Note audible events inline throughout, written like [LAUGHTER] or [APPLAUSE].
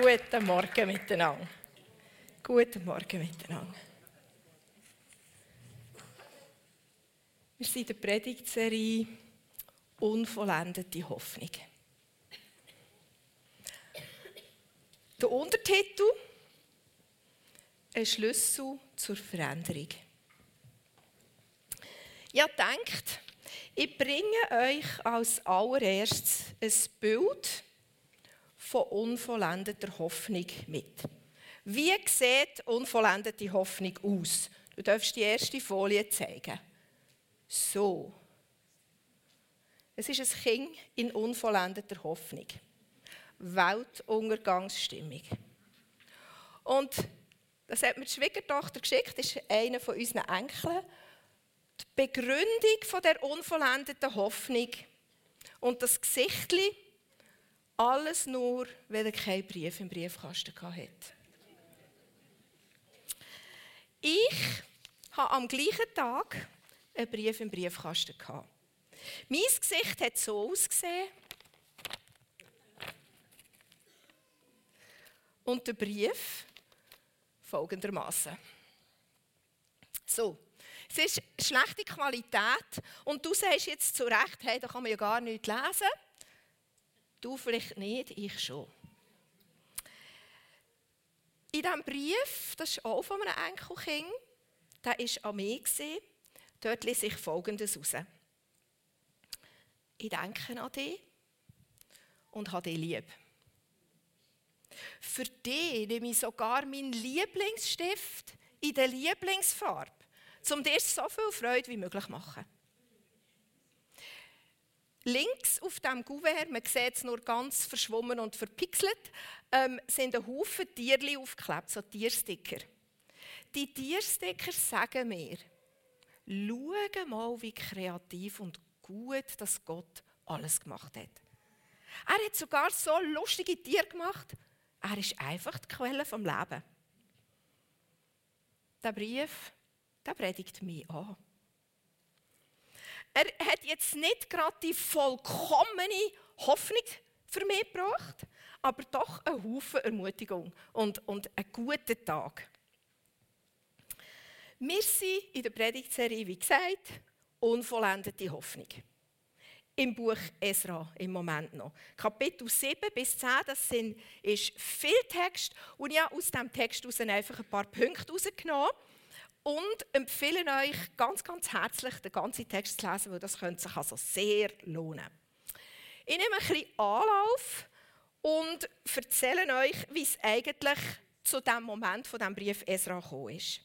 Guten Morgen miteinander. Guten Morgen miteinander. Wir sind in der Predigtserie Unvollendete Hoffnung. Der Untertitel Ein Schlüssel zur Veränderung. Ja, denkt, ich bringe euch als allererstes ein Bild von unvollendeter Hoffnung mit. Wie sieht unvollendete Hoffnung aus? Du darfst die erste Folie zeigen. So. Es ist ein Kind in unvollendeter Hoffnung. Weltuntergangsstimmung. Und das hat mir die Schwiegertochter geschickt, das ist einer von unseren Enkeln. Die Begründung von der unvollendeten Hoffnung und das Gesichtchen alles nur, weil er keinen Brief im Briefkasten hatte. Ich hatte am gleichen Tag einen Brief im Briefkasten. Mein Gesicht hat so ausgesehen. Und der Brief folgendermaßen. So, es ist schlechte Qualität und du sagst jetzt zu Recht, hey, da kann man ja gar nichts lesen. Du vielleicht nicht, ich schon. In diesem Brief, das ist auch von einem Enkelkind, der war an mich, dort lese ich Folgendes raus. Ich denke an dich und habe dich lieb. Für dich nehme ich sogar meinen Lieblingsstift in der Lieblingsfarbe, um dir so viel Freude wie möglich zu machen. Links auf dem Kuvert, man sieht es nur ganz verschwommen und verpixelt, ähm, sind ein Haufen Tierchen aufgeklebt, so Tiersticker. Die Tiersticker sagen mir, schau mal, wie kreativ und gut dass Gott alles gemacht hat. Er hat sogar so lustige Tiere gemacht. Er ist einfach die Quelle vom Leben. Der Brief, der predigt mich an. Er hat jetzt nicht gerade die vollkommene Hoffnung für mich gebracht, aber doch einen Haufen Ermutigung und, und einen guten Tag. Wir sind in der Predigtserie, wie gesagt, unvollendete Hoffnung. Im Buch Esra im Moment noch. Kapitel 7 bis 10, das sind, ist viel Text und ich habe aus diesem Text einfach ein paar Punkte herausgenommen und empfehle euch ganz, ganz herzlich, den ganzen Text zu lesen, weil das könnte sich also sehr lohnen. Ich nehme ein bisschen Anlauf und erzähle euch, wie es eigentlich zu dem Moment von dem Brief Esra gekommen ist.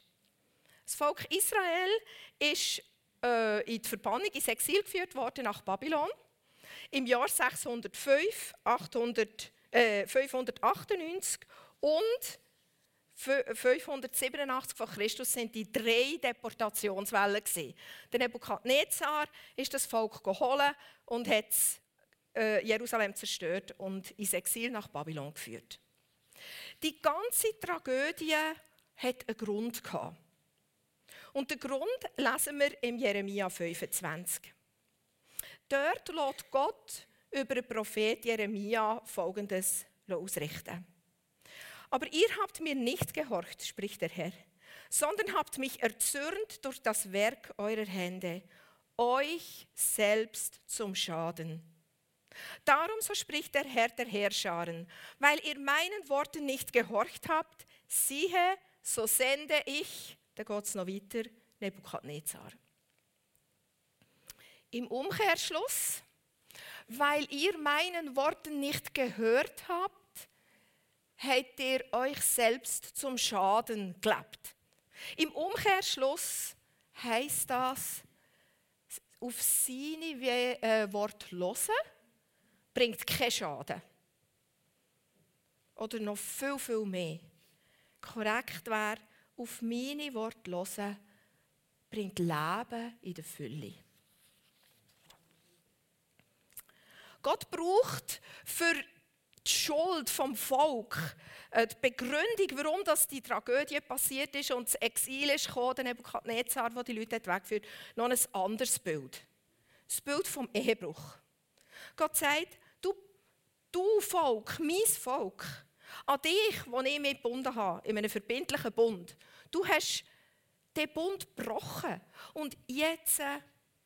Das Volk Israel ist äh, in die Verbannung, ins Exil geführt worden nach Babylon. Im Jahr 605, 800, äh, 598 und 587 vor Christus sind die drei Deportationswellen gewesen. Der Nebukadnezar ist das Volk geholt und hat äh, Jerusalem zerstört und ins Exil nach Babylon geführt. Die ganze Tragödie hat einen Grund gehabt. Und den Grund lesen wir im Jeremia 25. Dort lässt Gott über den Prophet Jeremia Folgendes ausrichten. Aber ihr habt mir nicht gehorcht, spricht der Herr, sondern habt mich erzürnt durch das Werk eurer Hände, euch selbst zum Schaden. Darum, so spricht der Herr der Herrscharen, weil ihr meinen Worten nicht gehorcht habt, siehe, so sende ich, da geht es noch weiter, Nebukadnezar. Im Umkehrschluss, weil ihr meinen Worten nicht gehört habt, habt ihr euch selbst zum Schaden gelebt. Im Umkehrschluss heißt das, auf seine äh, Wort hören, bringt keinen Schaden. Oder noch viel, viel mehr. Korrekt wäre, auf meine Worte hören, bringt Leben in der Fülle. Gott braucht für die Schuld vom Volk, äh, die Begründung, warum das die Tragödie passiert ist und das Exil ist gekommen, der Nebukadnezar, der die Leute weggeführt hat, noch ein anderes Bild. Das Bild vom Ehebruch. Gott sagt, du, du Volk, mein Volk, An dich, den ich mit gebunden habe, in einem verbindlichen Bund. Du hast den Bund gebrochen. Und jetzt, äh,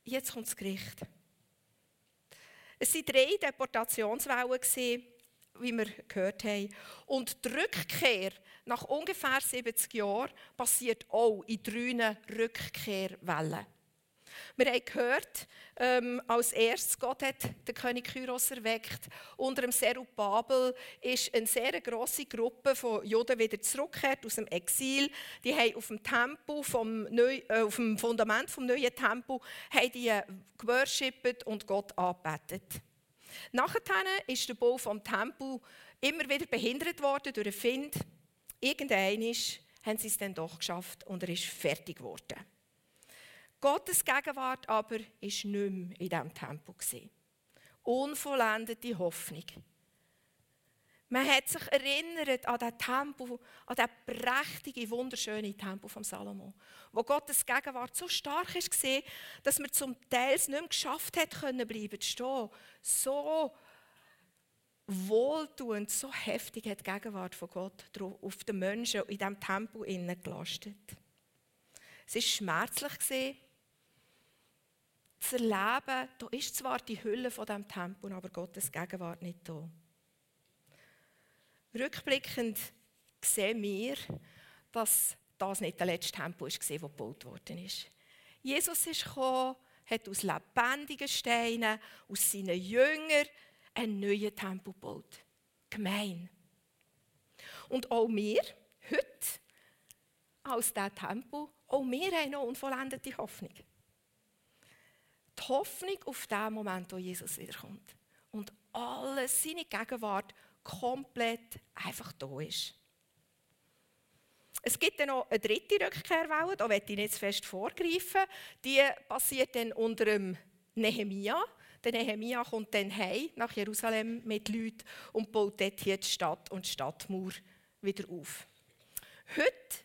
jetzt kommt das Gericht. Es waren drei Deportationswellen, wie wir gehört haben. Und die Rückkehr nach ungefähr 70 Jahren passiert auch in drei Rückkehrwellen. Wir haben gehört, ähm, als erstes, Gott hat den König Kyros erweckt. Unter dem Serubabel ist eine sehr grosse Gruppe von Juden wieder zurückgekehrt aus dem Exil. Die haben auf dem, Tempel vom Neu äh, auf dem Fundament des neuen Tempel haben die äh, geworshippt und Gott angebetet. Nachher ist der Bau des Tempel immer wieder behindert worden durch einen Find. Irgendwann haben sie es dann doch geschafft und er ist fertig geworden. Gottes Gegenwart aber war nicht mehr in diesem Tempel. Unvollendete Hoffnung. Man hat sich erinnert an den Tempel, an den prächtigen, wunderschönen Tempel von Salomo, wo Gottes Gegenwart so stark war, dass man zum Teil nicht mehr geschafft hat, können bleiben zu stehen. So wohltuend, so heftig hat die Gegenwart von Gott auf den Menschen in diesem Tempel gelastet. Es war schmerzlich, zu erleben, da ist zwar die Hülle von dem Tempel, aber Gottes Gegenwart nicht da. Rückblickend sehen wir, dass das nicht der letzte Tempel war, der gebaut worden ist. Jesus ist gekommen, hat aus lebendigen Steinen, aus seinen Jüngern, einen neuen Tempel gebaut. Gemein. Und auch wir, heute, als dieser Tempel, auch wir haben noch unvollendete Hoffnung die Hoffnung auf den Moment, wo Jesus wiederkommt. Und alles, seine Gegenwart, komplett einfach da ist. Es gibt dann noch eine dritte Rückkehrwelle, da werde ich nicht fest vorgreifen. Die passiert dann unter dem Nehemia. Der Nehemia kommt dann heim nach Jerusalem mit Leuten und baut dort hier die Stadt und die Stadtmauer wieder auf. Heute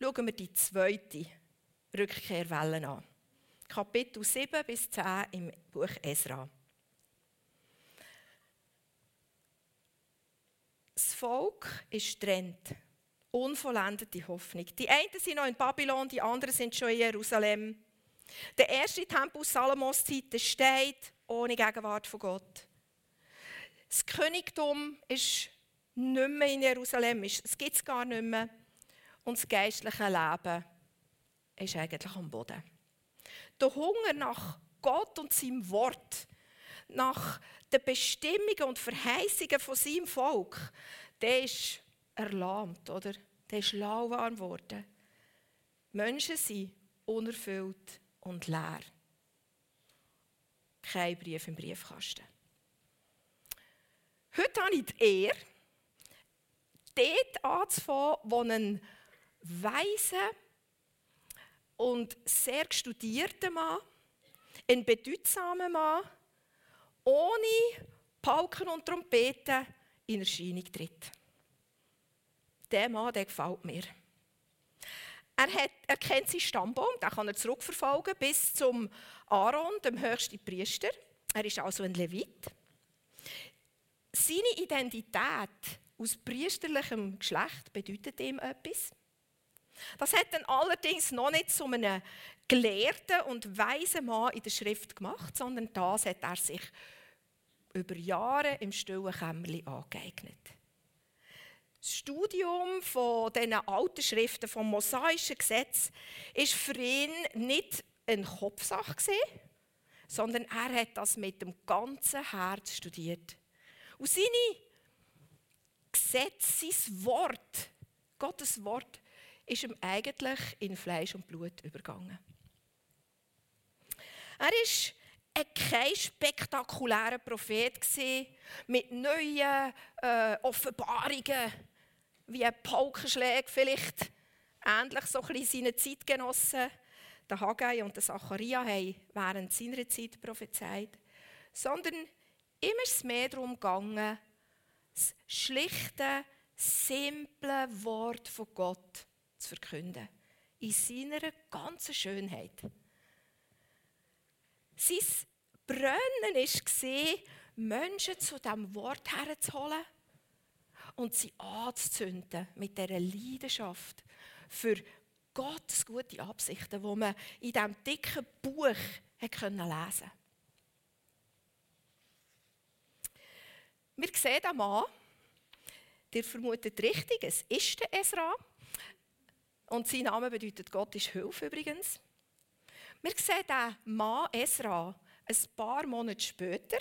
schauen wir die zweite Rückkehrwelle an. Kapitel 7 bis 10 im Buch Esra. Das Volk ist trennt. Unvollendete Hoffnung. Die einen sind noch in Babylon, die anderen sind schon in Jerusalem. Der erste Tempel Salomos Zeit steht ohne Gegenwart von Gott. Das Königtum ist nicht mehr in Jerusalem, es gibt es gar nicht mehr. Und das geistliche Leben ist eigentlich am Boden der Hunger nach Gott und seinem Wort, nach den Bestimmungen und Verheißungen von seinem Volk, der ist erlahmt, oder? Der ist lauwarm geworden. Menschen sind unerfüllt und leer. Kein Brief im Briefkasten. Heute habe ich die Ehre, dort anzufangen, wo ein weiser, und sehr studierter Mann, ein bedeutsamer Mann, ohne Pauken und Trompeten in Erscheinung tritt. Der Mann, der gefällt mir. Er, hat, er kennt seinen Stammbaum, den kann er zurückverfolgen bis zum Aaron, dem höchsten Priester. Er ist also ein Levit. Seine Identität aus priesterlichem Geschlecht bedeutet ihm etwas. Das hat dann allerdings noch nicht zu einem gelehrten und weisen Mann in der Schrift gemacht, sondern das hat er sich über Jahre im stillen Kämmerlein angeeignet. Das Studium von diesen alten Schriften, vom mosaischen Gesetz, ist für ihn nicht eine Kopfsache sondern er hat das mit dem ganzen Herz studiert. Und seine Gesetze, sein Wort, Gottes Wort, ist ihm eigentlich in Fleisch und Blut übergangen. Er war kein spektakulärer Prophet mit neuen äh, Offenbarungen, wie ein Paukenschläge vielleicht, ähnlich so ein seinen Zeitgenossen, der Haggai und der Zacharia, haben während seiner Zeit prophezeit, sondern immer ist mehr darum gegangen, das schlichte, simple Wort von Gott zu verkünden. In seiner ganzen Schönheit. Sein Brennen war, Menschen zu diesem Wort herzuholen und sie anzuzünden mit dieser Leidenschaft für Gottes gute Absichten, die man in diesem dicken Buch lesen konnte. Wir sehen den Mann, der vermutet richtig, es ist der Esra. Und sein Name bedeutet Gott ist Hilfe übrigens. Wir sehen den Mann Esra ein paar Monate später,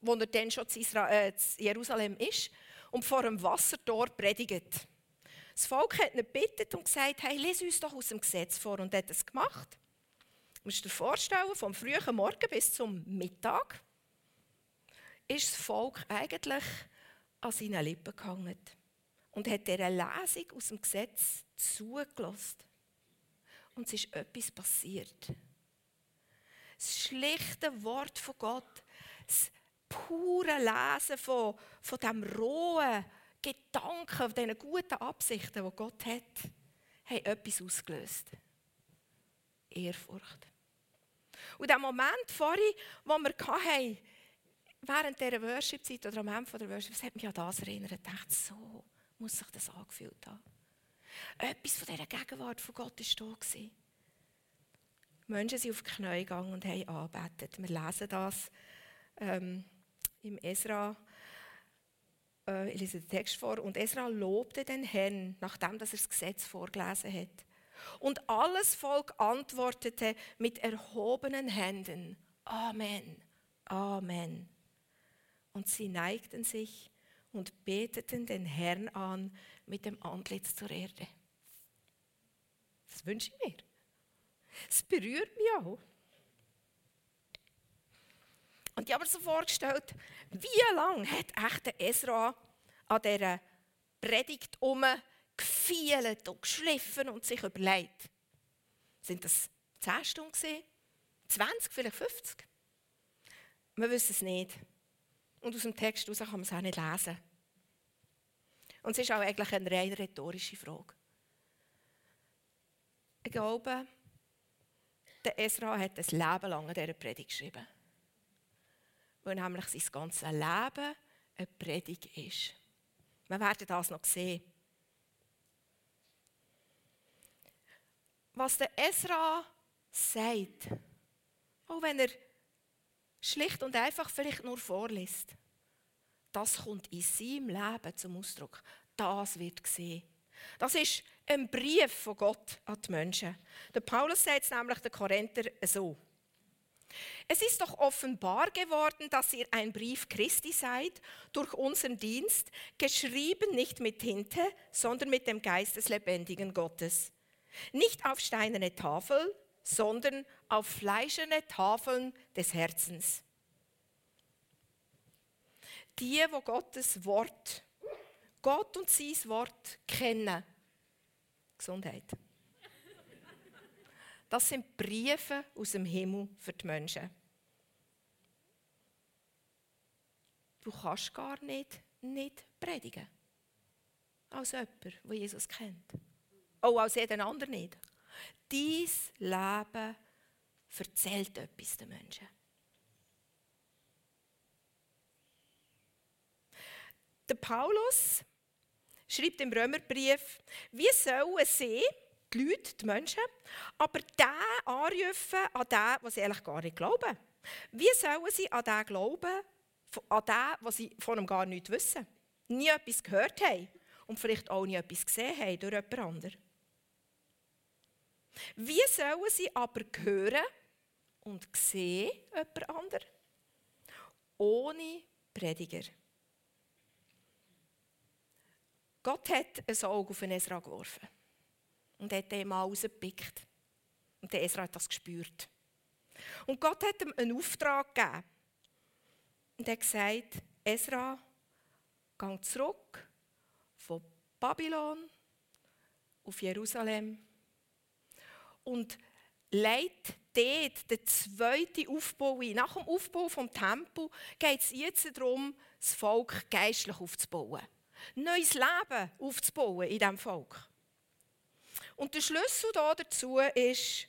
wo er dann schon zu, äh, Jerusalem ist und vor dem Wassertor predigt. Das Volk hat ihn gebeten und gesagt, hey, lese uns doch aus dem Gesetz vor. Und er hat es gemacht. Du musst dir vorstellen, vom frühen Morgen bis zum Mittag ist das Volk eigentlich an seinen Lippen gehangen und hat dieser Lesung aus dem Gesetz zugelassen. Und es ist etwas passiert. Das schlichte Wort von Gott, das pure Lesen von, von diesem rohen Gedanken, von diesen guten Absichten, die Gott hat, haben etwas ausgelöst. Ehrfurcht. Und der Moment vorhin, wo wir hatten, während dieser Worship-Zeit oder am Ende der Worship, das hat mich an das erinnert. Ich dachte, so muss sich das angefühlt haben. Etwas von dieser Gegenwart von Gott war da. Gewesen. Menschen sind auf die Knie gegangen und haben angebetet. Wir lesen das ähm, im Esra. Äh, ich lese den Text vor. Und Esra lobte den Herrn, nachdem dass er das Gesetz vorgelesen hat. Und alles Volk antwortete mit erhobenen Händen. Amen. Amen. Und sie neigten sich und beteten den Herrn an mit dem Antlitz zur Erde. Das wünsche ich mir. Es berührt mich auch. Und ich habe mir so vorgestellt, wie lange hat echt der Esra an dieser Predigt umgefielt und geschliffen und sich überlegt. Sind das 10 Stunden? 20, vielleicht 50? Wir wissen es nicht. Und aus dem Text heraus kann man es auch nicht lesen. Und es ist auch eigentlich eine rein rhetorische Frage. Ich glaube, der Esra hat ein Leben lang an dieser Predigt geschrieben. Weil nämlich sein ganzes Leben eine Predigt ist. Wir werden das noch sehen. Was der Esra sagt, auch wenn er schlicht und einfach vielleicht nur vorliest, das kommt in seinem Leben zum Ausdruck. Das wird gesehen. Das ist ein Brief von Gott an die Menschen. Der Paulus sagt es nämlich den Korinther so. Es ist doch offenbar geworden, dass ihr ein Brief Christi seid, durch unseren Dienst, geschrieben nicht mit Tinte, sondern mit dem Geist des lebendigen Gottes. Nicht auf steinerne Tafel, sondern auf fleischerne Tafeln des Herzens. Die, wo Gottes Wort, Gott und sein Wort kennen, Gesundheit. Das sind Briefe aus dem Himmel für die Menschen. Du kannst gar nicht, nicht predigen. Als jemand, der Jesus kennt. Auch als jeden anderen nicht. Dies Leben erzählt etwas den Menschen. Der Paulus schreibt im Römerbrief, wie sollen sie, die Leute, die Menschen, aber den anrufen an den, was sie eigentlich gar nicht glauben? Wie sollen sie an den glauben, an den, was sie von ihm gar nicht wissen? Nie etwas gehört haben und vielleicht auch nie etwas gesehen haben durch jemand anderen? Wie sollen sie aber hören und sehen jemand anderen? Ohne Prediger. Gott hat ein Auge auf Esra geworfen und hat ihn mal rausgepickt. Und der Esra hat das gespürt. Und Gott hat ihm einen Auftrag gegeben. Und er hat gesagt, Esra, geh zurück von Babylon auf Jerusalem und leit dort den zweiten Aufbau ein. Nach dem Aufbau des Tempels geht es jetzt darum, das Volk geistlich aufzubauen neues Leben aufzubauen in diesem Volk. Und der Schlüssel dazu ist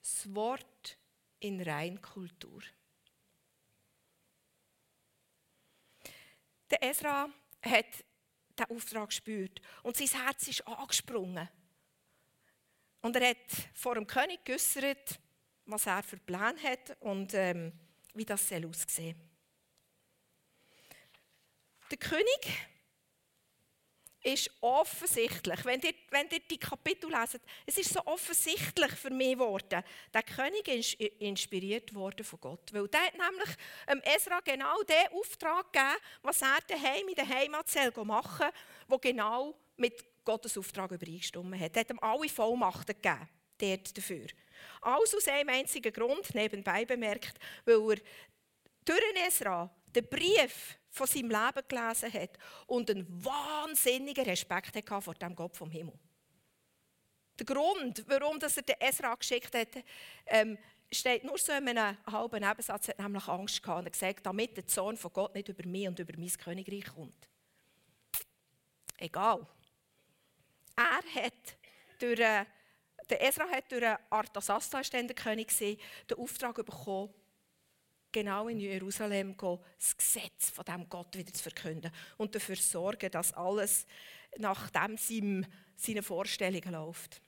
das Wort in Reinkultur. Der Esra hat diesen Auftrag gespürt und sein Herz ist angesprungen. Und er hat vor dem König geäußert, was er für Pläne hat und ähm, wie das soll aussehen Der König ist offensichtlich, wenn ihr, wenn ihr die Kapitel leset, es ist so offensichtlich für mich geworden, der König ist inspiriert worden von Gott. Weil der hat nämlich ähm, Esra genau den Auftrag gegeben, was er daheim in der Heimat machen soll, wo genau mit Gottes Auftrag übereingestimmt hat. Er hat ihm alle Vollmachten gegeben dort dafür. Alles aus einem einzigen Grund, nebenbei bemerkt, weil er durch Esra den Brief von seinem Leben gelesen hat und einen wahnsinnigen Respekt hatte vor dem Gott vom Himmel. Der Grund, warum er den Esra geschickt hat, ähm, steht nur so in einem halben Nebensatz. Er hat nämlich Angst gehabt und gesagt, damit der Zorn von Gott nicht über mich und über mein Königreich kommt. Egal. Er hat durch, äh, der Esra hat durch Artasasta, ist der König, den Auftrag bekommen, genau in Jerusalem gehen, das Gesetz von dem Gott wieder zu verkünden und dafür sorgen, dass alles nach seinen Vorstellungen läuft.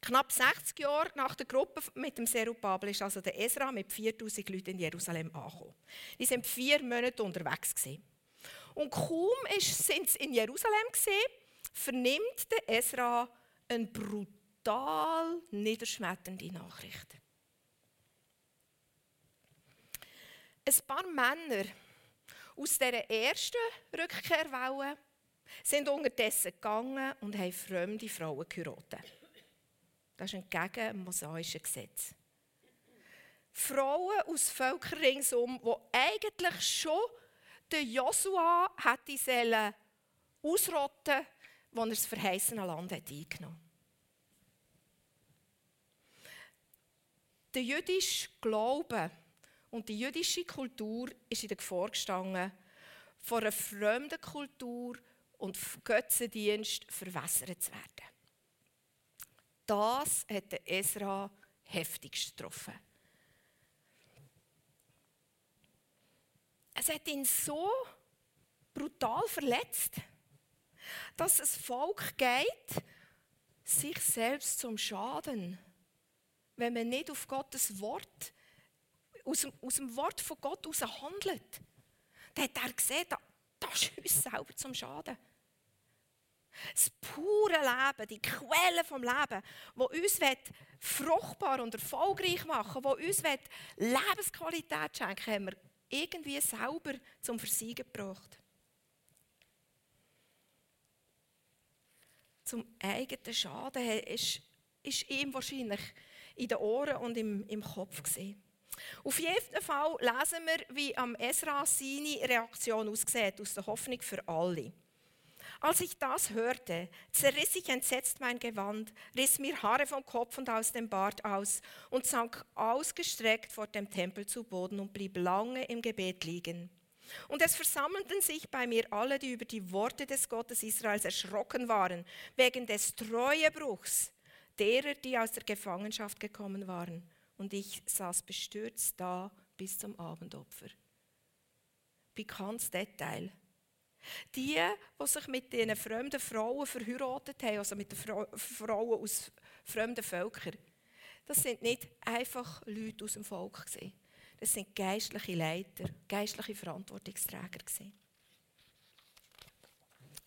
Knapp 60 Jahre nach der Gruppe mit dem Serubabel ist also der Esra mit 4000 Leuten in Jerusalem angekommen. Die sind vier Monate unterwegs gewesen. Und kaum sind sie in Jerusalem gesehen, vernimmt der Esra eine brutal niederschmetternde Nachricht. Ein paar Männer aus dieser ersten Rückkehrwelle sind unterdessen gegangen und haben fremde Frauen geheiratet. Das ist entgegen dem mosaischen Gesetz. Frauen aus Völkern ringsum, die eigentlich schon der Josua hätte ausrotten, als er das verheißene Land hat eingenommen Der jüdische Glaube und die jüdische Kultur ist in der Gefahr gestanden, von einer fremden Kultur und Götzendienst verwässert zu werden. Das hat Esra heftigst getroffen. Es hat ihn so brutal verletzt, dass es Volk geht, sich selbst zum Schaden, wenn man nicht auf Gottes Wort aus dem, aus dem Wort von Gott heraus handelt, dann hat er gesehen, das, ist uns selber zum Schaden. Das pure Leben, die Quelle vom Leben, wo uns fruchtbar und erfolgreich machen, wo uns Lebensqualität schenken, haben wir irgendwie selber zum Versiegen gebracht. Zum eigenen Schaden ist, ist ihm wahrscheinlich in den Ohren und im, im Kopf gesehen. Auf jeden Fall lesen wir, wie am Esra seine Reaktion aussieht, aus der Hoffnung für alle. Als ich das hörte, zerriss ich entsetzt mein Gewand, riss mir Haare vom Kopf und aus dem Bart aus und sank ausgestreckt vor dem Tempel zu Boden und blieb lange im Gebet liegen. Und es versammelten sich bei mir alle, die über die Worte des Gottes Israels erschrocken waren, wegen des Treuebruchs derer, die aus der Gefangenschaft gekommen waren und ich saß bestürzt da bis zum Abendopfer. Bekanntes Detail. Die, die sich mit diesen fremden Frauen verheiratet haben, also mit den Frauen aus fremden Völkern, das sind nicht einfach Leute aus dem Volk. Das sind geistliche Leiter, geistliche Verantwortungsträger.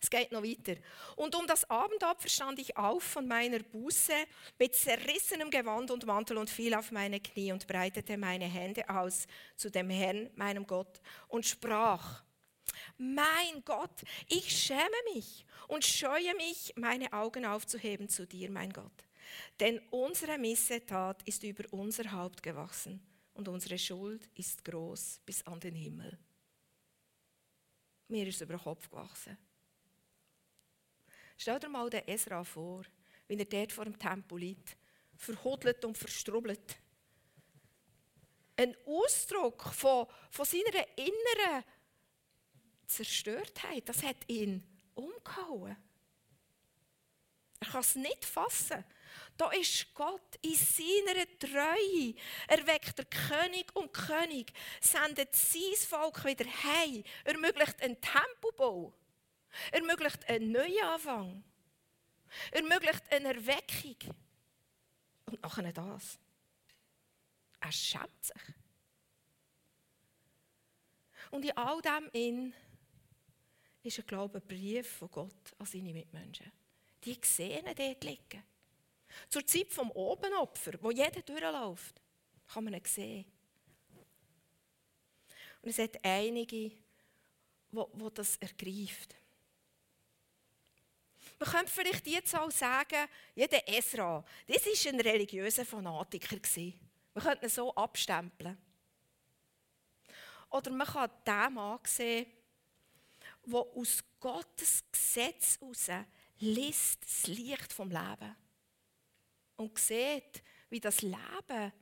Es geht noch weiter. Und um das Abendopfer stand ich auf von meiner Buße mit zerrissenem Gewand und Mantel und fiel auf meine Knie und breitete meine Hände aus zu dem Herrn, meinem Gott, und sprach, mein Gott, ich schäme mich und scheue mich, meine Augen aufzuheben zu dir, mein Gott. Denn unsere Missetat ist über unser Haupt gewachsen und unsere Schuld ist groß bis an den Himmel. Mir ist über den Kopf gewachsen. Stell dir mal den Esra vor, wie er dort vor dem Tempel liegt, verhudelt und verstrubbelt. Ein Ausdruck von, von seiner inneren Zerstörtheit, das hat ihn umgehauen. Er kann es nicht fassen. Da ist Gott in seiner Treue. Er weckt der König und König, sendet sein Volk wieder heim, ermöglicht einen Tempelbau. ermöglicht einen Neuanfang, ermöglicht eine Erweckung. Und nachher das. Er schämt sich. Und in all dem in ist ein Glaube ein Brief von Gott an seine Mitmenschen. Die sehen dort liegen. Zur Zeit vom Obenopfer, wo jeder durchläuft, kann man ihn sehen. Und es hat einige, wo, wo das ergreift. Man könnte vielleicht jetzt auch sagen, jeder Esra, das war ein religiöser Fanatiker. Man könnte ihn so abstempeln. Oder man kann den Mann sehen, der aus Gottes Gesetz heraus liest das Licht vom Leben und sieht, wie das Leben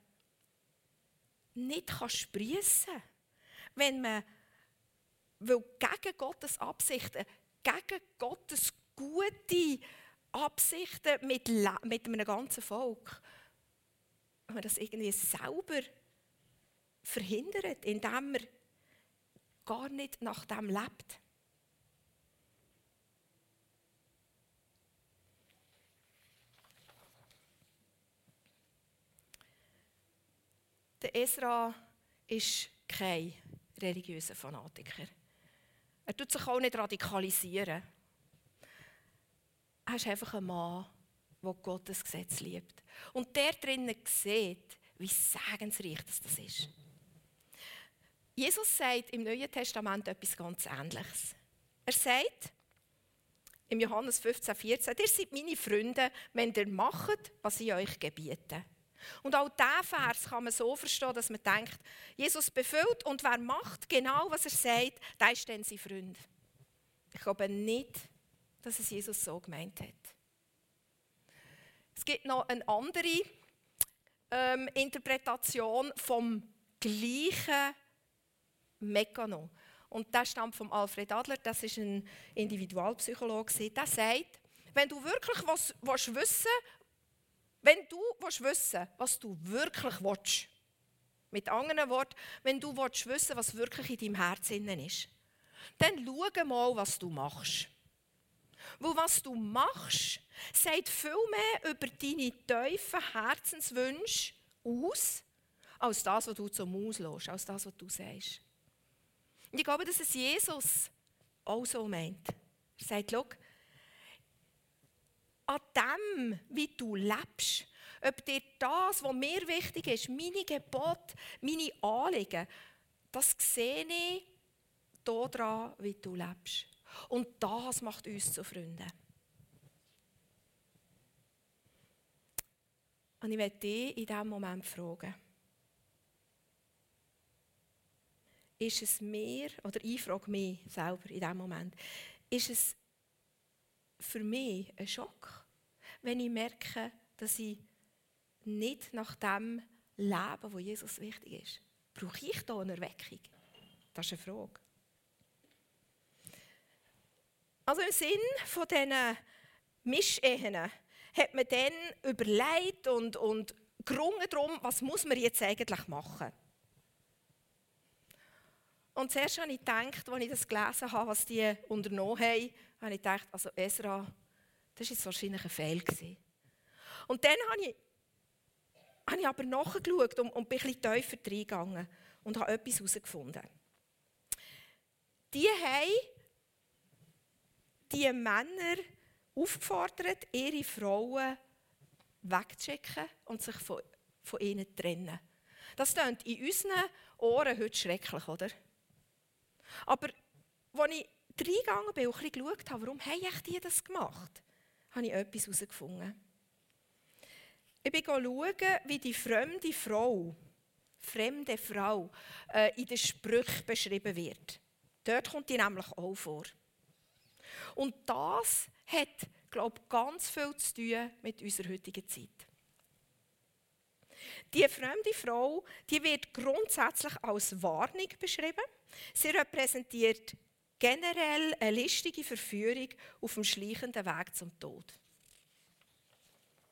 nicht sprießen kann, wenn man weil gegen Gottes Absichten, gegen Gottes gute Absichten mit, mit einem ganzen Volk, wenn man das irgendwie selber verhindert, indem man gar nicht nach dem lebt. Der Esra ist kein religiöser Fanatiker. Er tut sich auch nicht radikalisieren. Er ist einfach ein Mann, der Gottes Gesetz liebt. Und der drinnen sieht, wie segensreich das ist. Jesus sagt im Neuen Testament etwas ganz Ähnliches. Er sagt im Johannes 15, 14, ihr seid meine Freunde, wenn ihr macht, was ich euch gebiete. Und auch diesen Vers kann man so verstehen, dass man denkt, Jesus befüllt und wer macht genau, was er sagt, der ist dann sein Freund. Ich glaube nicht, dass es Jesus so gemeint hat. Es gibt noch eine andere ähm, Interpretation vom gleichen Mechanismus. Und das stammt von Alfred Adler, das ist ein Individualpsychologe. Der sagt, wenn du wirklich was, was wissen wenn du wissen willst, was du wirklich willst, mit anderen Worten, wenn du willst wissen was wirklich in deinem Herzen ist, dann schau mal, was du machst. Weil was du machst, sagt viel mehr über deine tiefen Herzenswünsche aus, als das, was du zum Auslässt, als das, was du sagst. Und ich glaube, dass es Jesus auch so meint. Er sagt, schau, an dem, wie du lebst, ob dir das, was mir wichtig ist, meine Gebote, meine Anliegen, das sehe ich daran, wie du lebst. Und das macht uns zu Freunden. Und ich möchte dich in diesem Moment fragen, ist es mir, oder ich frage mich selber in diesem Moment, ist es für mich ein Schock, wenn ich merke, dass ich nicht nach dem lebe, wo Jesus wichtig ist. Brauche ich da eine Erweckung? Das ist eine Frage. Also im Sinn von diesen Mischehen hat man dann überlegt und, und gerungen darum, was muss man jetzt eigentlich machen. Und zuerst habe ich gedacht, als ich das gelesen habe, was die unternommen haben, habe ich gedacht, also Esra, das war wahrscheinlich ein Fehl. Gewesen. Und dann habe ich, habe ich aber nachgeschaut und, und bin ein bisschen tiefer reingegangen und habe etwas herausgefunden. Die haben die Männer aufgefordert, ihre Frauen wegzuschicken und sich von, von ihnen zu trennen. Das klingt in unseren Ohren heute schrecklich, oder? Aber als ich reingegangen bin und ein bisschen geschaut habe, warum haben die das gemacht, habe ich etwas herausgefunden. Ich bin schauen, wie die fremde Frau, fremde Frau, äh, in den Sprüchen beschrieben wird. Dort kommt die nämlich auch vor. Und das hat, glaube ich, ganz viel zu tun mit unserer heutigen Zeit. Die fremde Frau die wird grundsätzlich als Warnung beschrieben. Sie repräsentiert generell eine listige Verführung auf dem schleichenden Weg zum Tod.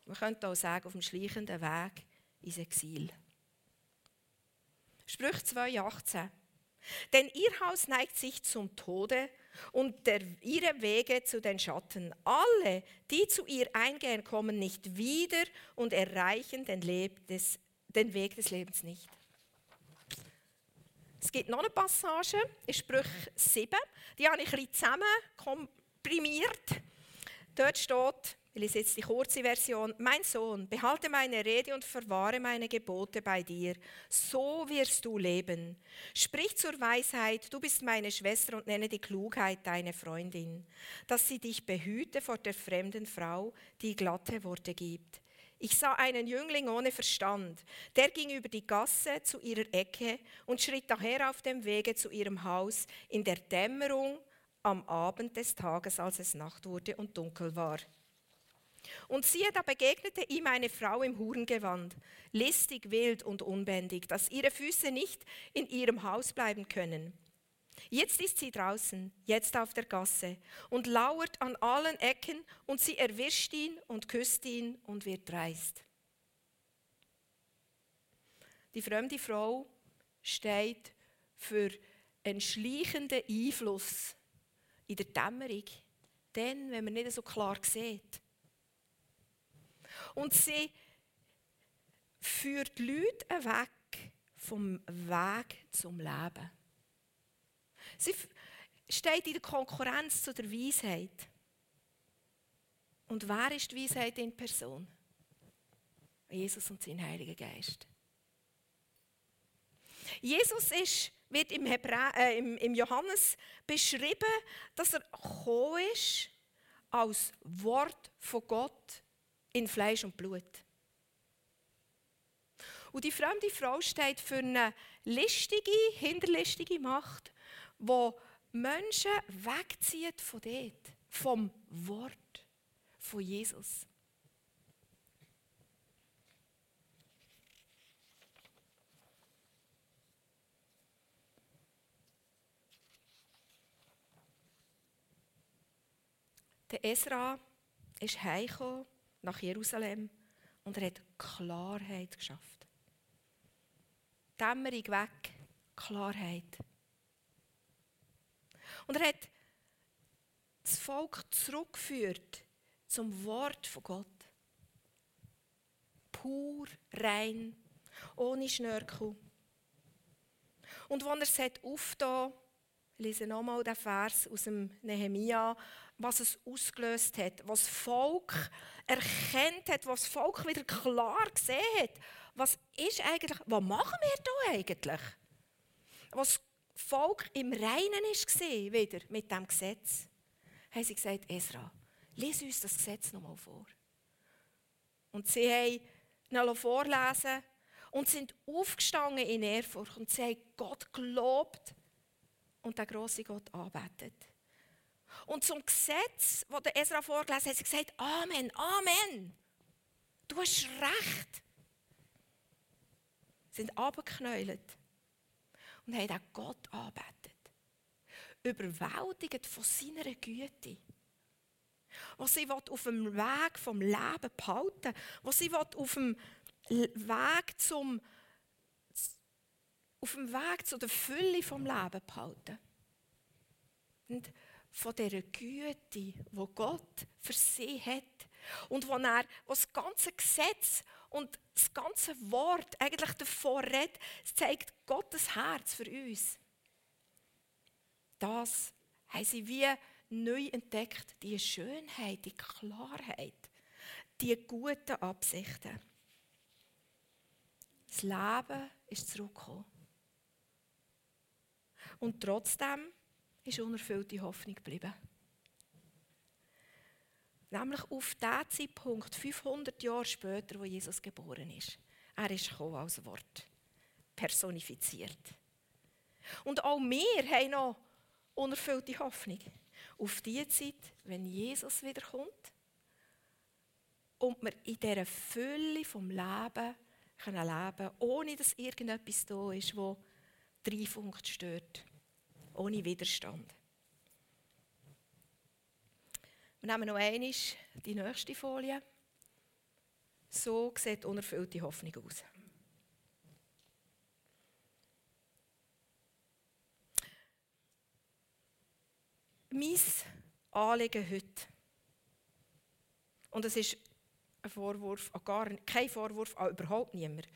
Man könnte auch sagen, auf dem schleichenden Weg ins Exil. Sprüch 2,18. Denn ihr Haus neigt sich zum Tode und der, ihre Wege zu den Schatten. Alle, die zu ihr eingehen, kommen nicht wieder und erreichen den, des, den Weg des Lebens nicht. Es gibt noch eine Passage in Sprüch 7, die habe ich ein bisschen zusammen komprimiert. Dort steht, ich lese jetzt die kurze Version. Mein Sohn, behalte meine Rede und verwahre meine Gebote bei dir. So wirst du leben. Sprich zur Weisheit, du bist meine Schwester und nenne die Klugheit deine Freundin, dass sie dich behüte vor der fremden Frau, die glatte Worte gibt. Ich sah einen Jüngling ohne Verstand. Der ging über die Gasse zu ihrer Ecke und schritt daher auf dem Wege zu ihrem Haus in der Dämmerung am Abend des Tages, als es Nacht wurde und dunkel war. Und siehe, da begegnete ihm eine Frau im Hurengewand, listig, wild und unbändig, dass ihre Füße nicht in ihrem Haus bleiben können. Jetzt ist sie draußen, jetzt auf der Gasse und lauert an allen Ecken und sie erwischt ihn und küsst ihn und wird dreist. Die fremde Frau steht für einen schleichenden Einfluss in der Dämmerung, dann, wenn man nicht so klar sieht. Und sie führt Leute weg vom Weg zum Leben. Sie steht in der Konkurrenz zu der Weisheit. Und wer ist die Weisheit in Person? Jesus und sein Heiliger Geist. Jesus ist, wird im, Hebra äh, im, im Johannes beschrieben, dass er gekommen ist als Wort von Gott in Fleisch und Blut. Und die fremde Frau steht für eine listige, hinterlistige Macht, wo Menschen wegzieht von dort, vom Wort von Jesus. Der Esra ist heimgekommen nach Jerusalem und er hat Klarheit geschafft. Dämmerung weg, Klarheit. Und er hat das Volk zurückgeführt zum Wort von Gott. Pur, rein, ohne Schnörkel. Und als er es aufgetan ich lese nochmal den Vers aus dem Nehemia, was es ausgelöst hat, was das Volk erkennt hat, was das Volk wieder klar gesehen hat. Was ist eigentlich, was machen wir da eigentlich? Was das Volk im Reinen ist wieder mit dem Gesetz, haben sie gesagt, Esra, lies uns das Gesetz nochmal vor. Und sie haben ihn vorlesen und sind aufgestanden in Ehrfurcht und sie haben Gott gelobt und den grossen Gott anbetet. Und zum Gesetz, das der Esra vorgelesen hat, hat sie gesagt, Amen, Amen. Du hast recht. Sie sind abgeknäult und haben auch Gott anbetet. Überwältigt von seiner Güte. Was sie auf dem Weg vom Leben behalten was sie auf dem Weg zum auf dem Weg zu der Fülle vom Leben behalten. Und von dieser Güte, die Gott für sie hat. Und wo er wo das ganze Gesetz und das ganze Wort eigentlich davor redet, zeigt Gottes Herz für uns. Das haben sie wie neu entdeckt, die Schönheit, die Klarheit, die guten Absichten. Das Leben ist zurückgekommen. Und trotzdem ist unerfüllte Hoffnung geblieben. Nämlich auf den Zeitpunkt, 500 Jahre später, wo Jesus geboren ist. Er ist gekommen als Wort, personifiziert. Und auch wir haben noch unerfüllte Hoffnung auf die Zeit, wenn Jesus wiederkommt und wir in dieser Fülle vom Leben können leben ohne dass irgendetwas da ist, wo drei Funkt stört ohne Widerstand. Wir nehmen noch einmal die nächste Folie. So sieht unerfüllte Hoffnung aus. mein Anliegen heute, und es ist ein Vorwurf an gar, kein Vorwurf an überhaupt niemand,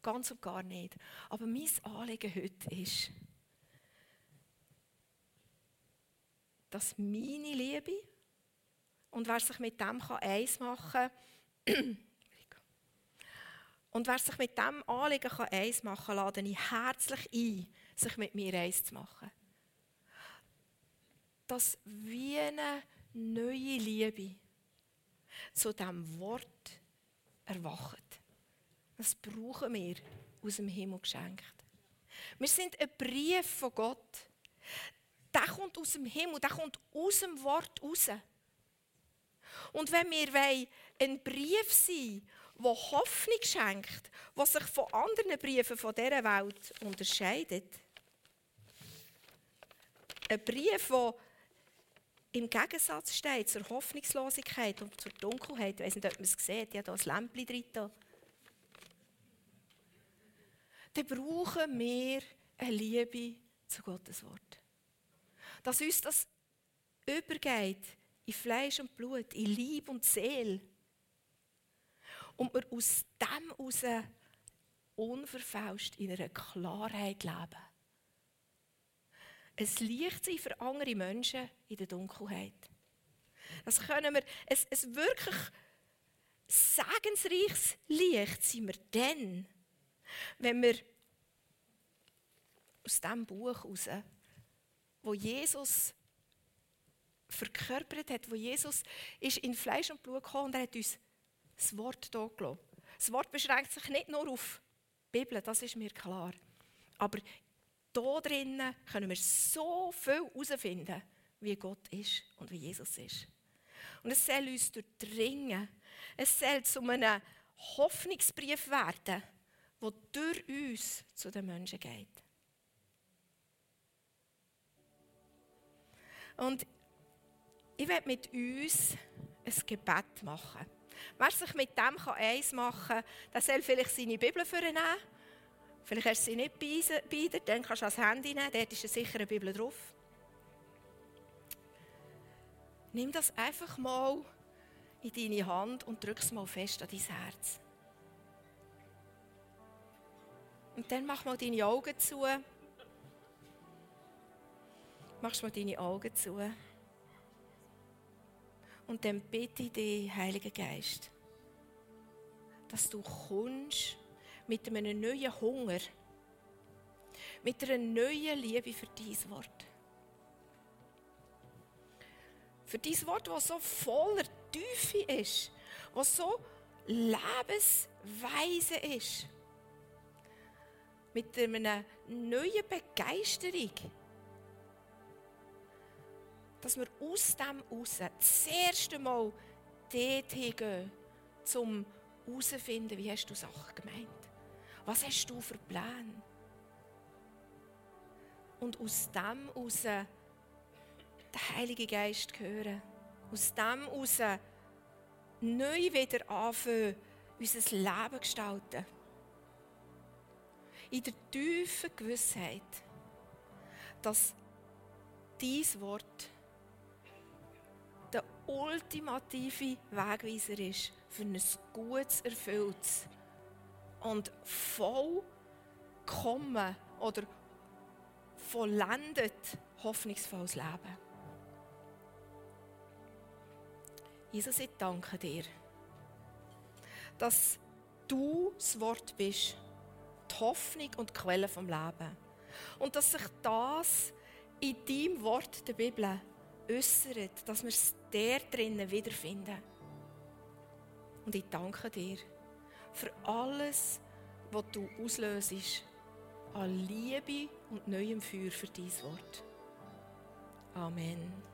ganz und gar nicht, aber mein Anliegen heute ist, dass meine Liebe und wer sich mit dem kann eins machen kann, [CLEARS THROAT] und wer sich mit dem Anliegen kann eins machen kann, lade ich herzlich ein, sich mit mir eins zu machen. Dass wie eine neue Liebe zu diesem Wort erwacht. Das brauchen wir aus dem Himmel geschenkt. Wir sind ein Brief von Gott. Der kommt aus dem Himmel, der kommt aus dem Wort raus. Und wenn wir ein Brief sein der Hoffnung schenkt, der sich von anderen Briefen von dieser Welt unterscheidet, ein Brief, der im Gegensatz steht zur Hoffnungslosigkeit und zur Dunkelheit. Ich weiß nicht, ob man es sieht, habe hier ein Lämpchen drin. Dann brauchen wir eine Liebe zu Gottes Wort. Dass uns das übergeht in Fleisch und Blut, in Lieb und Seele. Und wir aus dem heraus unverfälscht in einer Klarheit leben. Es Licht sein für andere Menschen in der Dunkelheit. Das können wir, es, es wirklich segensreiches Licht sind wir dann, wenn wir aus diesem Buch heraus, wo Jesus verkörpert hat, wo Jesus ist in Fleisch und Blut gekommen und er hat uns das Wort hier gelassen. Das Wort beschränkt sich nicht nur auf die Bibel, das ist mir klar. Aber hier drinnen können wir so viel herausfinden, wie Gott ist und wie Jesus ist. Und es soll uns durchdringen. Es soll zu einem Hoffnungsbrief werden, der durch uns zu den Menschen geht. Und ich werde mit uns ein Gebet machen. Wer sich mit dem eins machen kann, der soll vielleicht seine Bibel vornehmen. Vielleicht hast du sie nicht bei dir, dann kannst du das Handy nehmen, dort ist eine Bibel drauf. Nimm das einfach mal in deine Hand und drück es mal fest an dein Herz. Und dann mach mal deine Augen zu. Machst mal deine Augen zu. Und dann bitte ich dich, Heiliger Geist, dass du kommst mit einem neuen Hunger, mit einer neuen Liebe für dein Wort. Für dein Wort, das so voller Tiefe ist, das so lebensweise ist. Mit einer neuen Begeisterung dass wir aus dem raus das erste Mal dort hingehen, um herauszufinden, wie hast du Sachen gemeint? Was hast du für Pläne? Und aus dem raus den Heiligen Geist hören. Aus dem raus neu wieder anfangen, unser Leben gestalten. In der tiefen Gewissheit, dass dies Wort ultimative Wegweiser ist für ein gutes, erfülltes und vollkommen oder vollendet hoffnungsvolles Leben. Jesus, ich danke dir, dass du das Wort bist, die Hoffnung und die Quelle vom Leben. Und dass sich das in deinem Wort der Bibel äußert, dass wir es der drinnen wiederfinden. Und ich danke dir für alles, was du auslöst an Liebe und neuem Feuer für dein Wort. Amen.